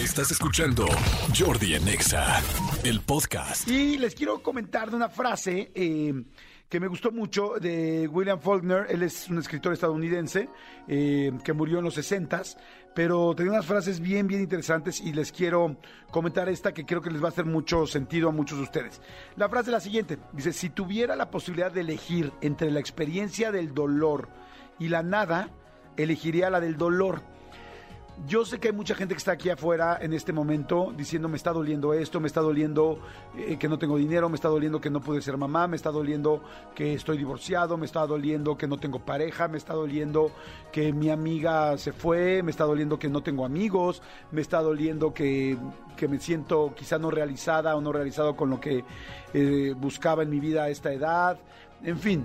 Estás escuchando Jordi Anexa, el podcast. Y les quiero comentar de una frase eh, que me gustó mucho de William Faulkner. Él es un escritor estadounidense eh, que murió en los 60 pero tenía unas frases bien, bien interesantes y les quiero comentar esta que creo que les va a hacer mucho sentido a muchos de ustedes. La frase es la siguiente. Dice, si tuviera la posibilidad de elegir entre la experiencia del dolor y la nada, elegiría la del dolor yo sé que hay mucha gente que está aquí afuera en este momento diciendo me está doliendo esto, me está doliendo eh, que no tengo dinero, me está doliendo que no pude ser mamá, me está doliendo que estoy divorciado, me está doliendo que no tengo pareja, me está doliendo que mi amiga se fue, me está doliendo que no tengo amigos, me está doliendo que, me siento quizá no realizada o no realizado con lo que eh, buscaba en mi vida a esta edad. En fin,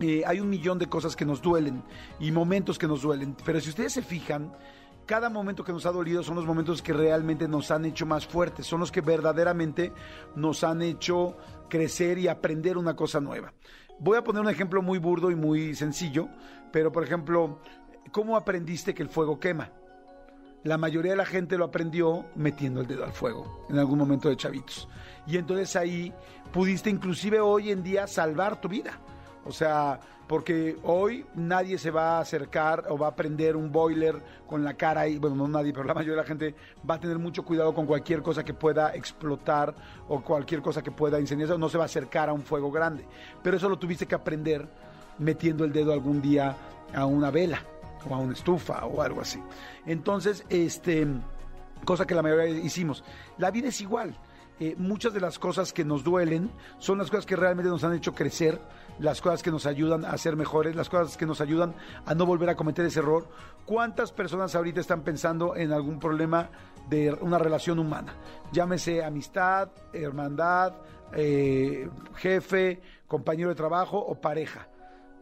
eh, hay un millón de cosas que nos duelen y momentos que nos duelen. Pero si ustedes se fijan, cada momento que nos ha dolido son los momentos que realmente nos han hecho más fuertes, son los que verdaderamente nos han hecho crecer y aprender una cosa nueva. Voy a poner un ejemplo muy burdo y muy sencillo, pero por ejemplo, ¿cómo aprendiste que el fuego quema? La mayoría de la gente lo aprendió metiendo el dedo al fuego en algún momento de chavitos. Y entonces ahí pudiste inclusive hoy en día salvar tu vida. O sea, porque hoy nadie se va a acercar o va a prender un boiler con la cara y, bueno, no nadie, pero la mayoría de la gente va a tener mucho cuidado con cualquier cosa que pueda explotar o cualquier cosa que pueda incendiarse, no se va a acercar a un fuego grande. Pero eso lo tuviste que aprender metiendo el dedo algún día a una vela o a una estufa o algo así. Entonces, este, cosa que la mayoría hicimos. La vida es igual. Eh, muchas de las cosas que nos duelen son las cosas que realmente nos han hecho crecer, las cosas que nos ayudan a ser mejores, las cosas que nos ayudan a no volver a cometer ese error. ¿Cuántas personas ahorita están pensando en algún problema de una relación humana? Llámese amistad, hermandad, eh, jefe, compañero de trabajo o pareja.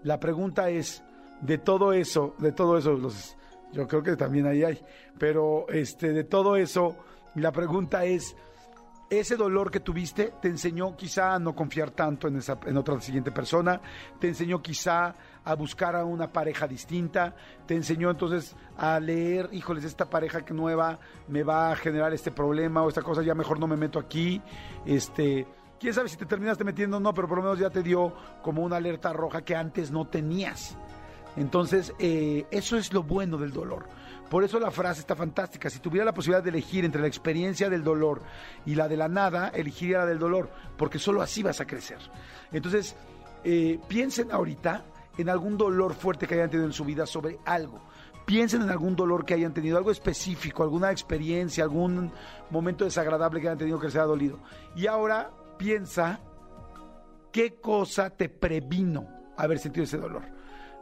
La pregunta es, de todo eso, de todo eso, los, yo creo que también ahí hay, pero este, de todo eso, la pregunta es, ese dolor que tuviste te enseñó quizá a no confiar tanto en, esa, en otra siguiente persona, te enseñó quizá a buscar a una pareja distinta, te enseñó entonces a leer, híjoles, esta pareja que nueva me va a generar este problema o esta cosa, ya mejor no me meto aquí, este, quién sabe si te terminaste metiendo o no, pero por lo menos ya te dio como una alerta roja que antes no tenías. Entonces, eh, eso es lo bueno del dolor. Por eso la frase está fantástica. Si tuviera la posibilidad de elegir entre la experiencia del dolor y la de la nada, elegiría la del dolor, porque solo así vas a crecer. Entonces, eh, piensen ahorita en algún dolor fuerte que hayan tenido en su vida sobre algo. Piensen en algún dolor que hayan tenido, algo específico, alguna experiencia, algún momento desagradable que hayan tenido que les haya dolido. Y ahora piensa qué cosa te previno haber sentido ese dolor.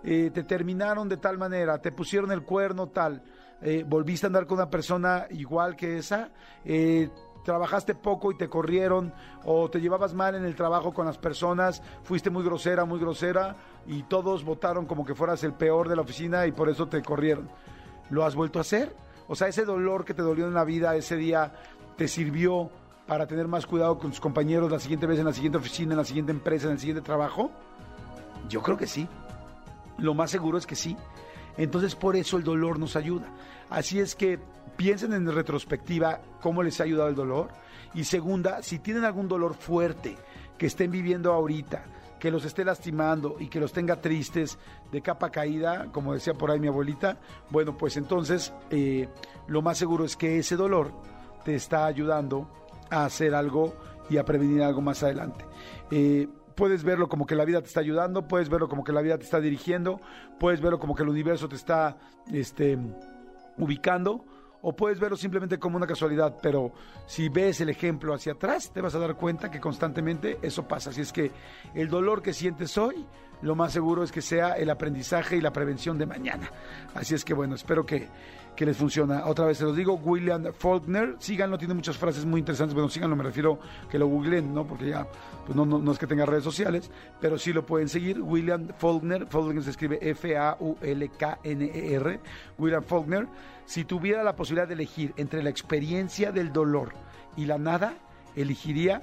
Eh, te terminaron de tal manera, te pusieron el cuerno tal, eh, volviste a andar con una persona igual que esa, eh, trabajaste poco y te corrieron, o te llevabas mal en el trabajo con las personas, fuiste muy grosera, muy grosera, y todos votaron como que fueras el peor de la oficina y por eso te corrieron. ¿Lo has vuelto a hacer? O sea, ese dolor que te dolió en la vida ese día te sirvió para tener más cuidado con tus compañeros la siguiente vez en la siguiente oficina, en la siguiente empresa, en el siguiente trabajo? Yo creo que sí. Lo más seguro es que sí. Entonces por eso el dolor nos ayuda. Así es que piensen en retrospectiva cómo les ha ayudado el dolor. Y segunda, si tienen algún dolor fuerte que estén viviendo ahorita, que los esté lastimando y que los tenga tristes, de capa caída, como decía por ahí mi abuelita, bueno, pues entonces eh, lo más seguro es que ese dolor te está ayudando a hacer algo y a prevenir algo más adelante. Eh, puedes verlo como que la vida te está ayudando, puedes verlo como que la vida te está dirigiendo, puedes verlo como que el universo te está este, ubicando, o puedes verlo simplemente como una casualidad, pero si ves el ejemplo hacia atrás, te vas a dar cuenta que constantemente eso pasa. Así es que el dolor que sientes hoy, lo más seguro es que sea el aprendizaje y la prevención de mañana. Así es que bueno, espero que que les funciona. Otra vez se los digo, William Faulkner, síganlo, tiene muchas frases muy interesantes. Bueno, síganlo, me refiero que lo googleen, ¿no? Porque ya, pues no, no, es que tenga redes sociales, pero sí lo pueden seguir. William Faulkner, Faulkner se escribe F-A-U-L-K-N-E-R, William Faulkner. Si tuviera la posibilidad de elegir entre la experiencia del dolor y la nada, elegiría